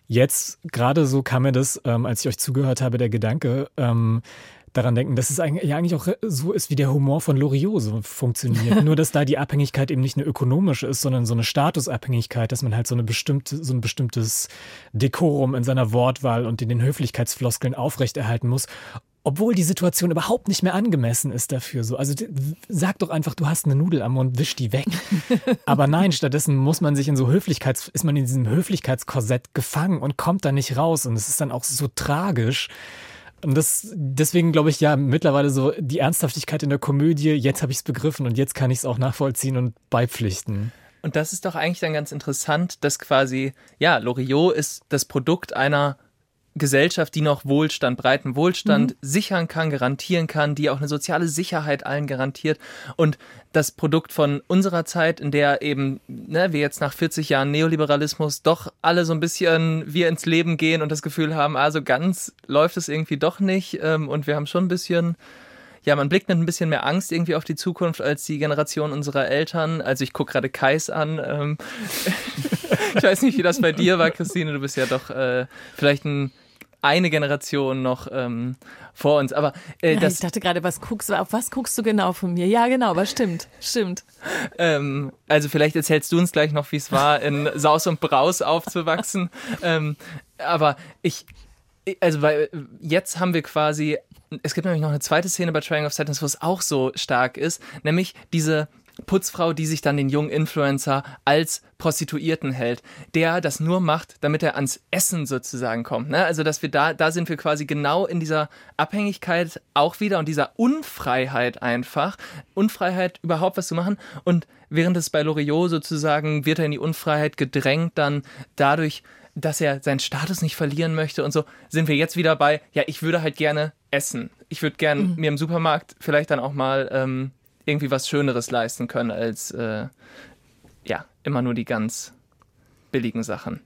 jetzt, gerade so kam mir das, ähm, als ich euch zugehört habe, der Gedanke, ähm, daran denken, dass es eigentlich, ja eigentlich auch so ist, wie der Humor von Loriot so funktioniert. Nur, dass da die Abhängigkeit eben nicht eine ökonomische ist, sondern so eine Statusabhängigkeit, dass man halt so, eine bestimmte, so ein bestimmtes Dekorum in seiner Wortwahl und in den Höflichkeitsfloskeln aufrechterhalten muss. Obwohl die Situation überhaupt nicht mehr angemessen ist dafür. So. Also sag doch einfach, du hast eine Nudel am Mund, wisch die weg. Aber nein, stattdessen muss man sich in so Höflichkeits, ist man in diesem Höflichkeitskorsett gefangen und kommt da nicht raus. Und es ist dann auch so tragisch. Und das, deswegen glaube ich ja mittlerweile so die Ernsthaftigkeit in der Komödie, jetzt habe ich es begriffen und jetzt kann ich es auch nachvollziehen und beipflichten. Und das ist doch eigentlich dann ganz interessant, dass quasi, ja, Loriot ist das Produkt einer Gesellschaft, die noch Wohlstand, breiten Wohlstand mhm. sichern kann, garantieren kann, die auch eine soziale Sicherheit allen garantiert. Und das Produkt von unserer Zeit, in der eben ne, wir jetzt nach 40 Jahren Neoliberalismus doch alle so ein bisschen wir ins Leben gehen und das Gefühl haben, also ganz läuft es irgendwie doch nicht. Ähm, und wir haben schon ein bisschen ja, man blickt mit ein bisschen mehr Angst irgendwie auf die Zukunft als die Generation unserer Eltern. Also ich gucke gerade Kais an. Ähm ich weiß nicht, wie das bei dir war, Christine. Du bist ja doch äh, vielleicht ein eine Generation noch ähm, vor uns. Aber äh, ja, ich dachte gerade, was guckst du, auf was guckst du genau von mir? Ja, genau, aber stimmt, stimmt. Ähm, also vielleicht erzählst du uns gleich noch, wie es war, in Saus und Braus aufzuwachsen. ähm, aber ich, also weil jetzt haben wir quasi, es gibt nämlich noch eine zweite Szene bei Triangle of Sadness, wo es auch so stark ist, nämlich diese Putzfrau, die sich dann den jungen Influencer als Prostituierten hält, der das nur macht, damit er ans Essen sozusagen kommt. Ne? Also, dass wir da, da sind wir quasi genau in dieser Abhängigkeit auch wieder und dieser Unfreiheit einfach. Unfreiheit überhaupt was zu machen. Und während es bei Loriot sozusagen wird er in die Unfreiheit gedrängt, dann dadurch, dass er seinen Status nicht verlieren möchte und so, sind wir jetzt wieder bei, ja, ich würde halt gerne essen. Ich würde gerne mhm. mir im Supermarkt vielleicht dann auch mal ähm, irgendwie was Schöneres leisten können als äh, ja, immer nur die ganz billigen Sachen.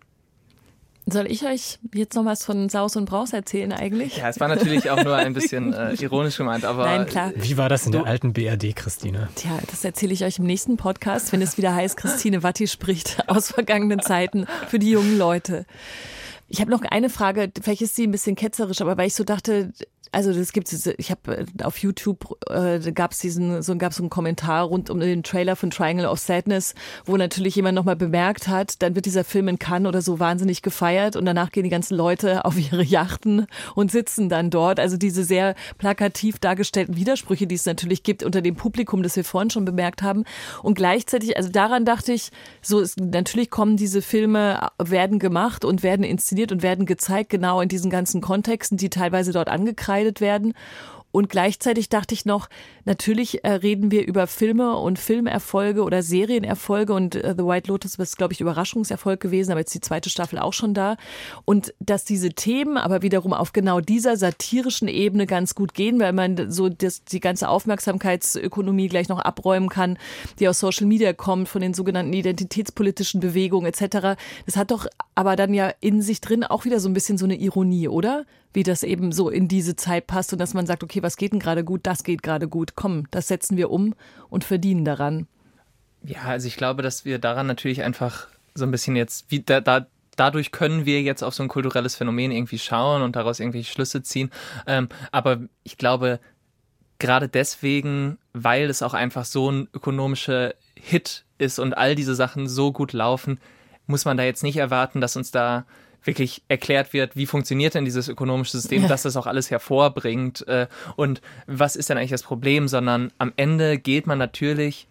Soll ich euch jetzt noch was von Saus und Braus erzählen eigentlich? Ja, es war natürlich auch nur ein bisschen äh, ironisch gemeint, aber. Nein, klar. Wie war das in der alten BRD, Christine? Tja, das erzähle ich euch im nächsten Podcast, wenn es wieder heißt, Christine Watti spricht aus vergangenen Zeiten für die jungen Leute. Ich habe noch eine Frage, vielleicht ist sie ein bisschen ketzerisch, aber weil ich so dachte, also das gibt es, ich habe äh, auf YouTube äh, gab es diesen, so gab es so einen Kommentar rund um den Trailer von Triangle of Sadness, wo natürlich jemand nochmal bemerkt hat, dann wird dieser Film in Cannes oder so wahnsinnig gefeiert und danach gehen die ganzen Leute auf ihre Yachten und sitzen dann dort. Also diese sehr plakativ dargestellten Widersprüche, die es natürlich gibt unter dem Publikum, das wir vorhin schon bemerkt haben. Und gleichzeitig, also daran dachte ich, so ist, natürlich kommen diese Filme, werden gemacht und werden inszeniert und werden gezeigt, genau in diesen ganzen Kontexten, die teilweise dort angekreidet werden. Und gleichzeitig dachte ich noch, natürlich äh, reden wir über Filme und Filmerfolge oder Serienerfolge und äh, The White Lotus ist, glaube ich, Überraschungserfolg gewesen, aber jetzt die zweite Staffel auch schon da. Und dass diese Themen aber wiederum auf genau dieser satirischen Ebene ganz gut gehen, weil man so das, die ganze Aufmerksamkeitsökonomie gleich noch abräumen kann, die aus Social Media kommt, von den sogenannten identitätspolitischen Bewegungen etc. Das hat doch aber dann ja in sich drin auch wieder so ein bisschen so eine Ironie, oder? wie das eben so in diese Zeit passt und dass man sagt, okay, was geht denn gerade gut? Das geht gerade gut. Komm, das setzen wir um und verdienen daran. Ja, also ich glaube, dass wir daran natürlich einfach so ein bisschen jetzt, wie da, da dadurch können wir jetzt auf so ein kulturelles Phänomen irgendwie schauen und daraus irgendwelche Schlüsse ziehen. Ähm, aber ich glaube, gerade deswegen, weil es auch einfach so ein ökonomischer Hit ist und all diese Sachen so gut laufen, muss man da jetzt nicht erwarten, dass uns da wirklich erklärt wird, wie funktioniert denn dieses ökonomische System, ja. dass das auch alles hervorbringt äh, und was ist denn eigentlich das Problem, sondern am Ende geht man natürlich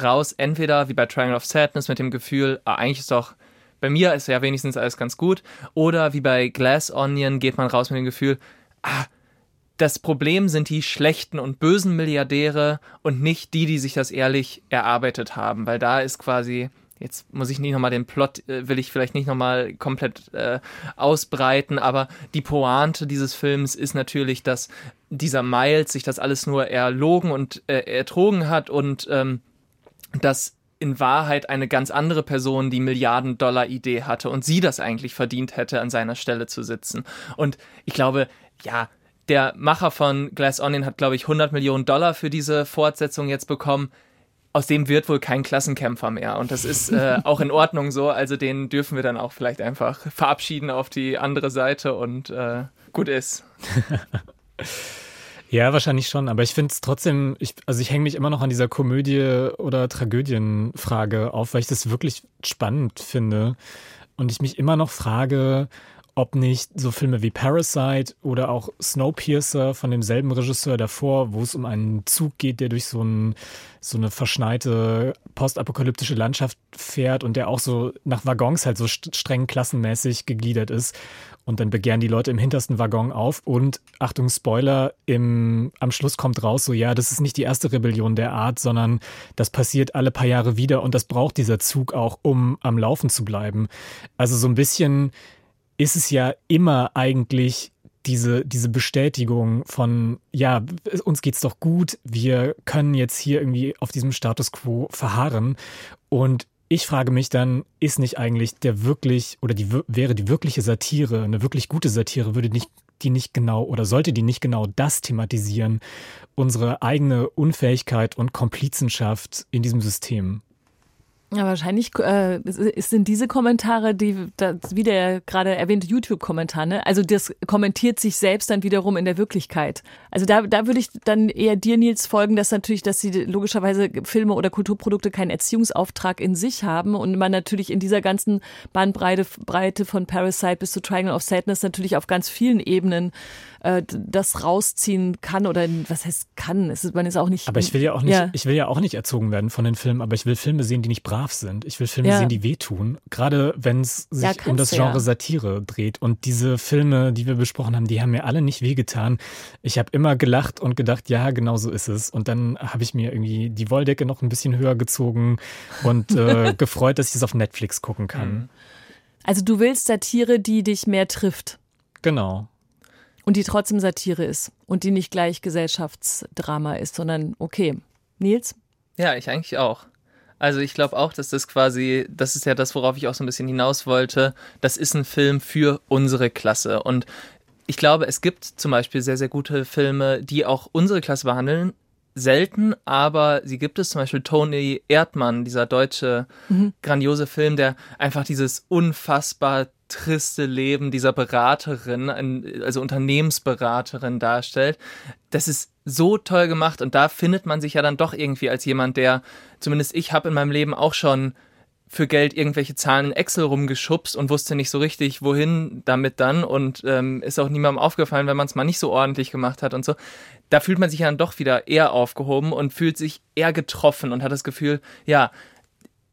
raus, entweder wie bei Triangle of Sadness mit dem Gefühl, ah, eigentlich ist doch bei mir ist ja wenigstens alles ganz gut, oder wie bei Glass Onion geht man raus mit dem Gefühl, ah, das Problem sind die schlechten und bösen Milliardäre und nicht die, die sich das ehrlich erarbeitet haben, weil da ist quasi jetzt muss ich nicht nochmal den Plot, äh, will ich vielleicht nicht nochmal komplett äh, ausbreiten, aber die Pointe dieses Films ist natürlich, dass dieser Miles sich das alles nur erlogen und äh, ertrogen hat und ähm, dass in Wahrheit eine ganz andere Person die Milliarden-Dollar-Idee hatte und sie das eigentlich verdient hätte, an seiner Stelle zu sitzen. Und ich glaube, ja, der Macher von Glass Onion hat, glaube ich, 100 Millionen Dollar für diese Fortsetzung jetzt bekommen aus dem wird wohl kein Klassenkämpfer mehr. Und das ist äh, auch in Ordnung so. Also den dürfen wir dann auch vielleicht einfach verabschieden auf die andere Seite und äh, gut ist. Ja, wahrscheinlich schon, aber ich finde es trotzdem, ich, also ich hänge mich immer noch an dieser Komödie- oder Tragödienfrage auf, weil ich das wirklich spannend finde und ich mich immer noch frage, ob nicht so Filme wie Parasite oder auch Snowpiercer von demselben Regisseur davor, wo es um einen Zug geht, der durch so, ein, so eine verschneite postapokalyptische Landschaft fährt und der auch so nach Waggons halt so streng klassenmäßig gegliedert ist. Und dann begehren die Leute im hintersten Waggon auf und Achtung, Spoiler, im, am Schluss kommt raus, so ja, das ist nicht die erste Rebellion der Art, sondern das passiert alle paar Jahre wieder und das braucht dieser Zug auch, um am Laufen zu bleiben. Also so ein bisschen ist es ja immer eigentlich diese, diese Bestätigung von, ja, uns geht's doch gut, wir können jetzt hier irgendwie auf diesem Status quo verharren. Und ich frage mich dann, ist nicht eigentlich der wirklich oder die wäre die wirkliche Satire, eine wirklich gute Satire, würde nicht die nicht genau oder sollte die nicht genau das thematisieren, unsere eigene Unfähigkeit und Komplizenschaft in diesem System? Ja, wahrscheinlich äh, sind diese Kommentare, die das, wie der gerade erwähnte YouTube-Kommentar, ne? Also das kommentiert sich selbst dann wiederum in der Wirklichkeit. Also da, da würde ich dann eher dir, Nils, folgen, dass natürlich, dass sie logischerweise Filme oder Kulturprodukte keinen Erziehungsauftrag in sich haben und man natürlich in dieser ganzen Bandbreite Breite von Parasite bis zu Triangle of Sadness natürlich auf ganz vielen Ebenen äh, das rausziehen kann oder was heißt kann. Es ist, man ist auch nicht. Aber ich will ja auch nicht, ja. ich will ja auch nicht erzogen werden von den Filmen, aber ich will Filme sehen, die nicht brav sind. Ich will Filme ja. sehen, die wehtun. Gerade wenn es sich ja, um das Genre Satire dreht. Und diese Filme, die wir besprochen haben, die haben mir alle nicht wehgetan. Ich habe immer gelacht und gedacht, ja, genau so ist es. Und dann habe ich mir irgendwie die Wolldecke noch ein bisschen höher gezogen und äh, gefreut, dass ich es auf Netflix gucken kann. Mhm. Also du willst Satire, die dich mehr trifft. Genau. Und die trotzdem Satire ist und die nicht gleich Gesellschaftsdrama ist, sondern okay. Nils? Ja, ich eigentlich auch. Also ich glaube auch, dass das quasi, das ist ja das, worauf ich auch so ein bisschen hinaus wollte. Das ist ein Film für unsere Klasse. Und ich glaube, es gibt zum Beispiel sehr, sehr gute Filme, die auch unsere Klasse behandeln. Selten, aber sie gibt es zum Beispiel Tony Erdmann, dieser deutsche mhm. grandiose Film, der einfach dieses unfassbar triste Leben dieser Beraterin, also Unternehmensberaterin darstellt. Das ist so toll gemacht und da findet man sich ja dann doch irgendwie als jemand, der, zumindest ich habe in meinem Leben auch schon für Geld irgendwelche Zahlen in Excel rumgeschubst und wusste nicht so richtig, wohin damit dann und ähm, ist auch niemandem aufgefallen, wenn man es mal nicht so ordentlich gemacht hat und so. Da fühlt man sich ja dann doch wieder eher aufgehoben und fühlt sich eher getroffen und hat das Gefühl, ja,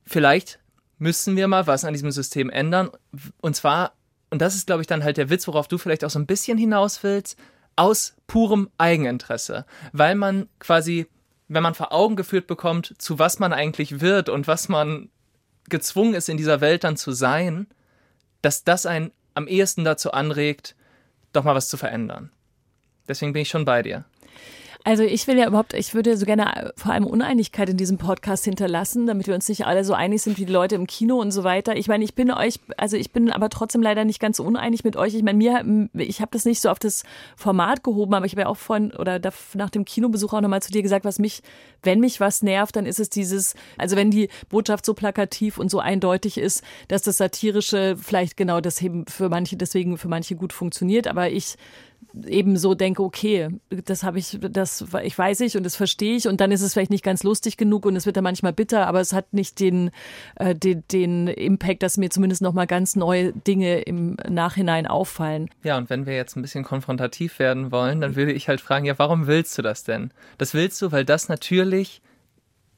vielleicht müssen wir mal was an diesem System ändern. Und zwar, und das ist, glaube ich, dann halt der Witz, worauf du vielleicht auch so ein bisschen hinaus willst, aus purem Eigeninteresse, weil man quasi, wenn man vor Augen geführt bekommt, zu was man eigentlich wird und was man gezwungen ist, in dieser Welt dann zu sein, dass das einen am ehesten dazu anregt, doch mal was zu verändern. Deswegen bin ich schon bei dir. Also ich will ja überhaupt, ich würde so gerne vor allem Uneinigkeit in diesem Podcast hinterlassen, damit wir uns nicht alle so einig sind wie die Leute im Kino und so weiter. Ich meine, ich bin euch, also ich bin aber trotzdem leider nicht ganz so uneinig mit euch. Ich meine, mir, ich habe das nicht so auf das Format gehoben, aber ich habe ja auch vorhin oder nach dem Kinobesuch auch nochmal zu dir gesagt, was mich, wenn mich was nervt, dann ist es dieses, also wenn die Botschaft so plakativ und so eindeutig ist, dass das Satirische vielleicht genau das eben für manche, deswegen für manche gut funktioniert, aber ich eben so denke, okay, das habe ich, das ich weiß ich und das verstehe ich und dann ist es vielleicht nicht ganz lustig genug und es wird dann manchmal bitter, aber es hat nicht den, äh, den, den Impact, dass mir zumindest nochmal ganz neue Dinge im Nachhinein auffallen. Ja, und wenn wir jetzt ein bisschen konfrontativ werden wollen, dann würde ich halt fragen, ja, warum willst du das denn? Das willst du, weil das natürlich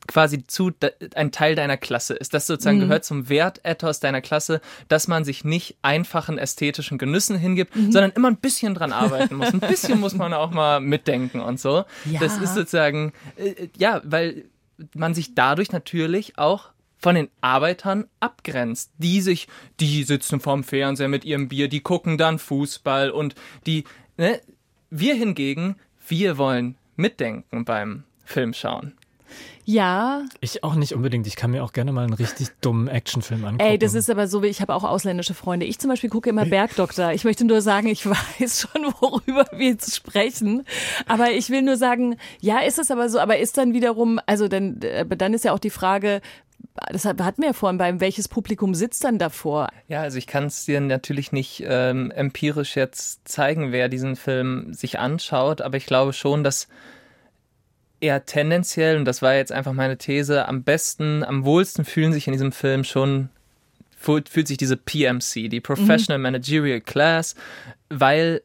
quasi zu ein Teil deiner Klasse ist. Das sozusagen mhm. gehört zum Wertethos deiner Klasse, dass man sich nicht einfachen ästhetischen Genüssen hingibt, mhm. sondern immer ein bisschen dran arbeiten muss. Ein bisschen muss man auch mal mitdenken und so. Ja. Das ist sozusagen, äh, ja, weil man sich dadurch natürlich auch von den Arbeitern abgrenzt, die sich, die sitzen vorm Fernseher mit ihrem Bier, die gucken dann Fußball und die, ne, wir hingegen, wir wollen mitdenken beim Filmschauen. Ja. Ich auch nicht unbedingt. Ich kann mir auch gerne mal einen richtig dummen Actionfilm angucken. Ey, das ist aber so, wie ich habe auch ausländische Freunde. Ich zum Beispiel gucke immer Bergdoktor. Ich möchte nur sagen, ich weiß schon, worüber wir jetzt sprechen. Aber ich will nur sagen, ja, ist es aber so, aber ist dann wiederum, also dann, dann ist ja auch die Frage, das hatten wir ja vorhin beim, welches Publikum sitzt dann davor? Ja, also ich kann es dir natürlich nicht ähm, empirisch jetzt zeigen, wer diesen Film sich anschaut, aber ich glaube schon, dass eher tendenziell, und das war jetzt einfach meine These, am besten, am wohlsten fühlen sich in diesem Film schon, fühlt sich diese PMC, die Professional mhm. Managerial Class, weil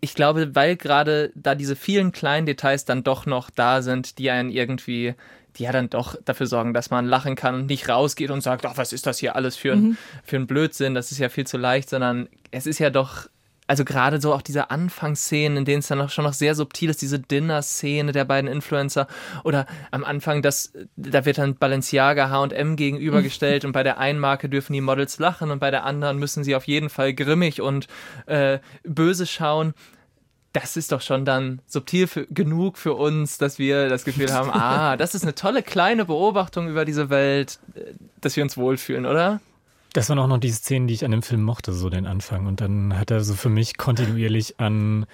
ich glaube, weil gerade da diese vielen kleinen Details dann doch noch da sind, die einen irgendwie, die ja dann doch dafür sorgen, dass man lachen kann und nicht rausgeht und sagt, ach, was ist das hier alles für ein, mhm. für ein Blödsinn, das ist ja viel zu leicht, sondern es ist ja doch also gerade so auch diese Anfangsszenen, in denen es dann auch schon noch sehr subtil ist, diese Dinner-Szene der beiden Influencer oder am Anfang, das, da wird dann Balenciaga H&M gegenübergestellt und bei der einen Marke dürfen die Models lachen und bei der anderen müssen sie auf jeden Fall grimmig und äh, böse schauen. Das ist doch schon dann subtil für, genug für uns, dass wir das Gefühl haben, ah, das ist eine tolle kleine Beobachtung über diese Welt, äh, dass wir uns wohlfühlen, oder? Das waren auch noch die Szenen, die ich an dem Film mochte, so den Anfang. Und dann hat er so für mich kontinuierlich an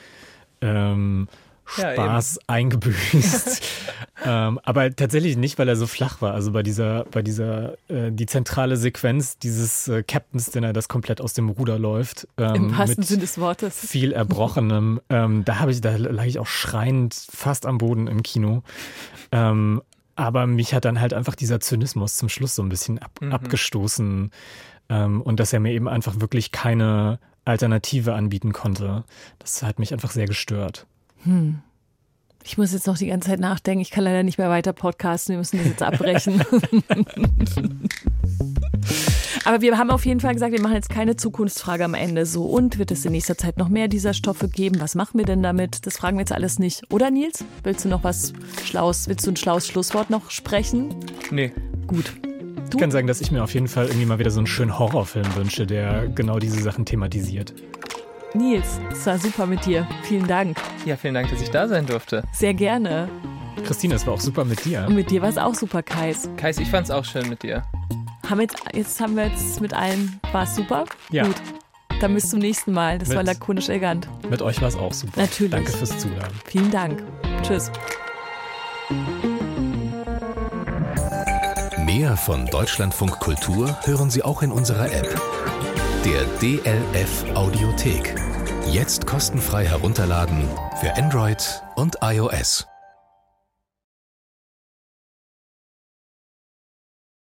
ähm, Spaß ja, eingebüßt. ähm, aber tatsächlich nicht, weil er so flach war. Also bei dieser, bei dieser, äh, die zentrale Sequenz dieses äh, Captains Dinner, das komplett aus dem Ruder läuft. Ähm, Im wahrsten Sinne des Wortes. Viel Erbrochenem. ähm, da habe ich, da lag ich auch schreiend fast am Boden im Kino. Aber mich hat dann halt einfach dieser Zynismus zum Schluss so ein bisschen ab, mhm. abgestoßen. Ähm, und dass er mir eben einfach wirklich keine Alternative anbieten konnte. Das hat mich einfach sehr gestört. Hm. Ich muss jetzt noch die ganze Zeit nachdenken. Ich kann leider nicht mehr weiter podcasten. Wir müssen das jetzt abbrechen. Aber wir haben auf jeden Fall gesagt, wir machen jetzt keine Zukunftsfrage am Ende. So, und wird es in nächster Zeit noch mehr dieser Stoffe geben? Was machen wir denn damit? Das fragen wir jetzt alles nicht. Oder Nils? Willst du noch was Schlaues, willst du ein schlaues Schlusswort noch sprechen? Nee. Gut. Du? Ich kann sagen, dass ich mir auf jeden Fall irgendwie mal wieder so einen schönen Horrorfilm wünsche, der genau diese Sachen thematisiert. Nils, es war super mit dir. Vielen Dank. Ja, vielen Dank, dass ich da sein durfte. Sehr gerne. Christine, es war auch super mit dir. Und mit dir war es auch super, Kais. Kais, ich fand es auch schön mit dir. Haben jetzt, jetzt haben wir jetzt mit allen, war es super? Ja. Gut. Dann bis zum nächsten Mal. Das mit, war lakonisch elegant. Mit euch war es auch super. Natürlich. Danke fürs Zuhören. Vielen Dank. Tschüss. Mehr von Deutschlandfunk Kultur hören Sie auch in unserer App, der DLF Audiothek. Jetzt kostenfrei herunterladen für Android und iOS.